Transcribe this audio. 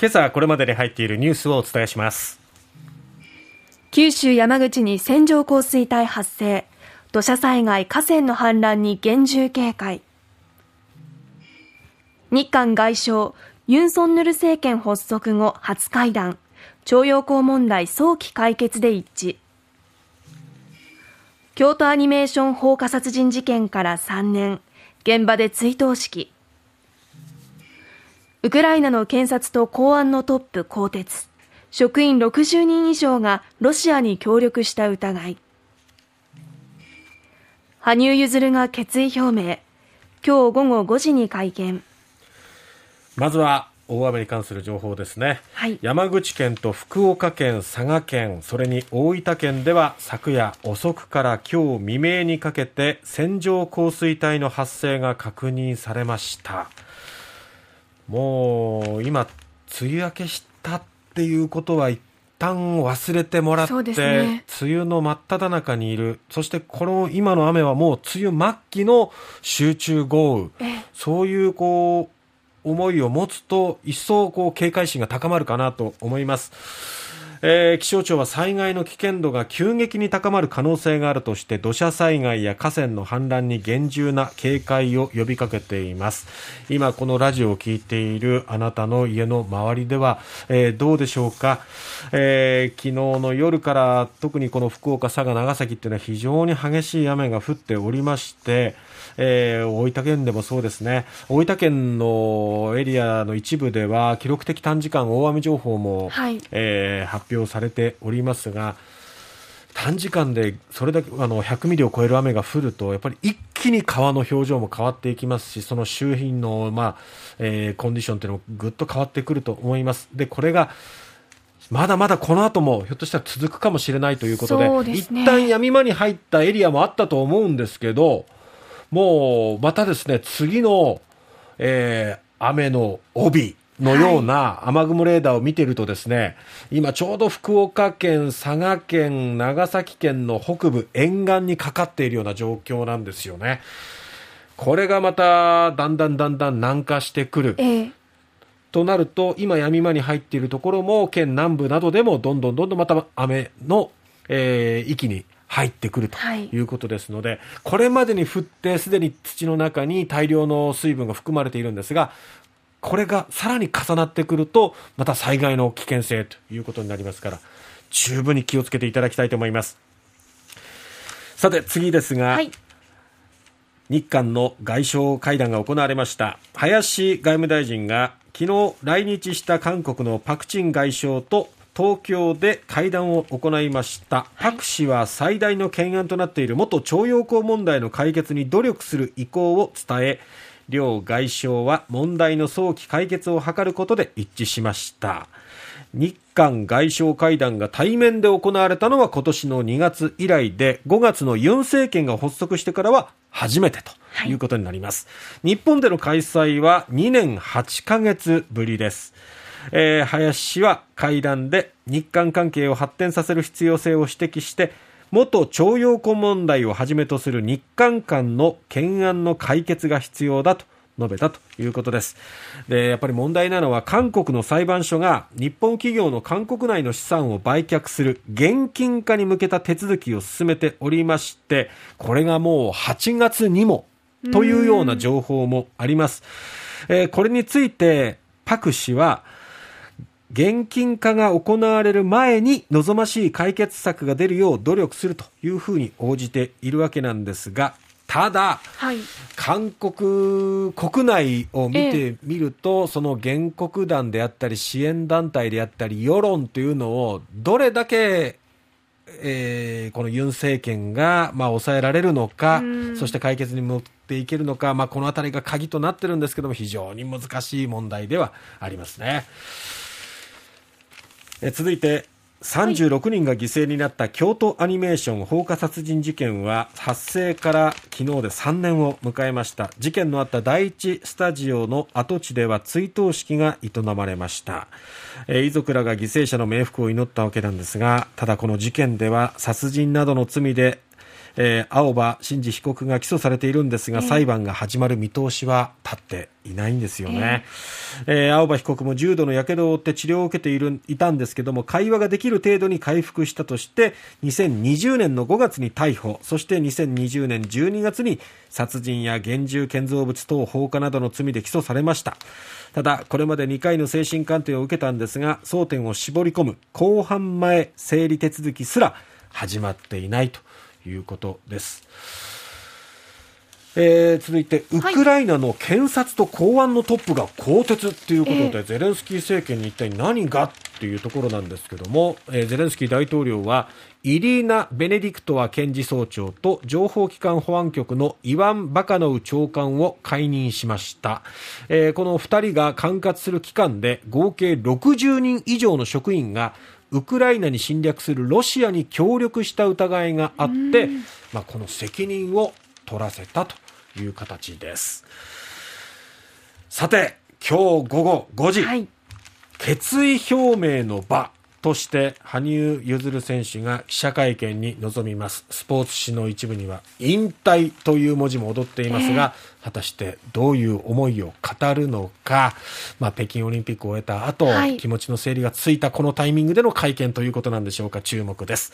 今朝これまでに入っているニュースをお伝えします。九州山口に線状降水帯発生。土砂災害河川の氾濫に厳重警戒。日韓外相ユン・ソンヌル政権発足後初会談。徴用工問題早期解決で一致。京都アニメーション放火殺人事件から3年。現場で追悼式。ウクライナの検察と公安のトップ更迭。職員60人以上がロシアに協力した疑い。羽生結弦が決意表明。今日午後5時に会見。まずは大雨に関する情報ですね、はい、山口県と福岡県、佐賀県それに大分県では昨夜遅くから今日未明にかけて線状降水帯の発生が確認されましたもう今、梅雨明けしたっていうことは一旦忘れてもらって、ね、梅雨の真っ只中にいる、そしてこの今の雨はもう梅雨末期の集中豪雨、そういうこう思いを持つと、一層こう警戒心が高まるかなと思います。えー、気象庁は災害の危険度が急激に高まる可能性があるとして土砂災害や河川の氾濫に厳重な警戒を呼びかけています。今このラジオを聞いているあなたの家の周りでは、えー、どうでしょうか、えー、昨日の夜から特にこの福岡、佐賀、長崎っていうのは非常に激しい雨が降っておりましてえー、大分県でもそうですね。大分県のエリアの一部では記録的短時間大雨情報も、はい、えー、発表されておりますが短時間でそれだけあの100ミリを超える雨が降るとやっぱり一気に川の表情も変わっていきますしその周辺の、まあえー、コンディションというのもぐっと変わってくると思います。でこれがまだまだこの後もひょっとしたら続くかもしれないということで、でね、一旦闇間に入ったエリアもあったと思うんですけど、もうまたですね、次の、えー、雨の帯のような雨雲レーダーを見ているとですね、はい、今ちょうど福岡県、佐賀県、長崎県の北部沿岸にかかっているような状況なんですよね。これがまただんだんだんだん南下してくる。ええとなると、今、闇間に入っているところも、県南部などでも、どんどんどんどんまた雨の、えー、域に入ってくるということですので、はい、これまでに降ってすでに土の中に大量の水分が含まれているんですが、これがさらに重なってくると、また災害の危険性ということになりますから、十分に気をつけていただきたいと思います。さて、次ですが、はい、日韓の外相会談が行われました。林外務大臣が昨日来日した韓国のパク・チン外相と東京で会談を行いました、パク氏は最大の懸案となっている元徴用工問題の解決に努力する意向を伝え両外相は問題の早期解決を図ることで一致しました。日韓外相会談が対面で行われたのは今年の2月以来で5月のユン政権が発足してからは初めてとい。うことになります、はい、日本での開催は2年8ヶ月ぶりですえー、林氏は会談で日韓関係を発展させる必要性を指摘して元徴用工問題をはじめとする日韓間の懸案の解決が必要だと述べたということです。でやっぱり問題なのは韓国の裁判所が日本企業の韓国内の資産を売却する現金化に向けた手続きを進めておりましてこれがもう8月にもというような情報もあります、えー、これについてパク氏は現金化が行われる前に望ましい解決策が出るよう努力するというふうに応じているわけなんですが、ただ、はい、韓国国内を見てみると、えその原告団であったり支援団体であったり世論というのをどれだけえー、このユン政権が、まあ、抑えられるのか、そして解決に持っていけるのか、まあ、このあたりが鍵となってるんですけども、非常に難しい問題ではありますね。え続いて36人が犠牲になった京都アニメーション放火殺人事件は発生から昨日で3年を迎えました。事件のあった第一スタジオの跡地では追悼式が営まれました、え遺族らが犠牲者の冥福を祈ったわけなんですがただこの事件では殺人などの罪でえー、青葉真司被告が起訴されているんですが、裁判が始まる見通しは立っていないんですよね、えー、えー、青葉被告も重度のやけどを負って治療を受けているいたんですけども会話ができる程度に回復したとして2020年の5月に逮捕そして2020年12月に殺人や現住建造物等放火などの罪で起訴されました。ただこれまで2回の精神鑑定を受けたんですが争点を絞り込む公判前整理手続きすら始まっていないということです。えー、続いて、ウクライナの検察と公安のトップが更迭ということで、はい、ゼレンスキー政権に一体何がっていうところなんですけども、えー、ゼレンスキー大統領は、イリーナ・ベネディクトワ検事総長と情報機関保安局のイワン・バカノウ長官を解任しました、えー、この2人が管轄する機関で合計60人以上の職員がウクライナに侵略するロシアに協力した疑いがあって、まあ、この責任を取らせたという形です。さて、今日午後5時、はい、決意表明の場として羽生結弦選手が記者会見に臨みます。スポーツ紙の一部には引退という文字も踊っていますが、えー、果たしてどういう思いを語るのか、まあ、北京オリンピックを終えた後、はい、気持ちの整理がついたこのタイミングでの会見ということなんでしょうか。注目です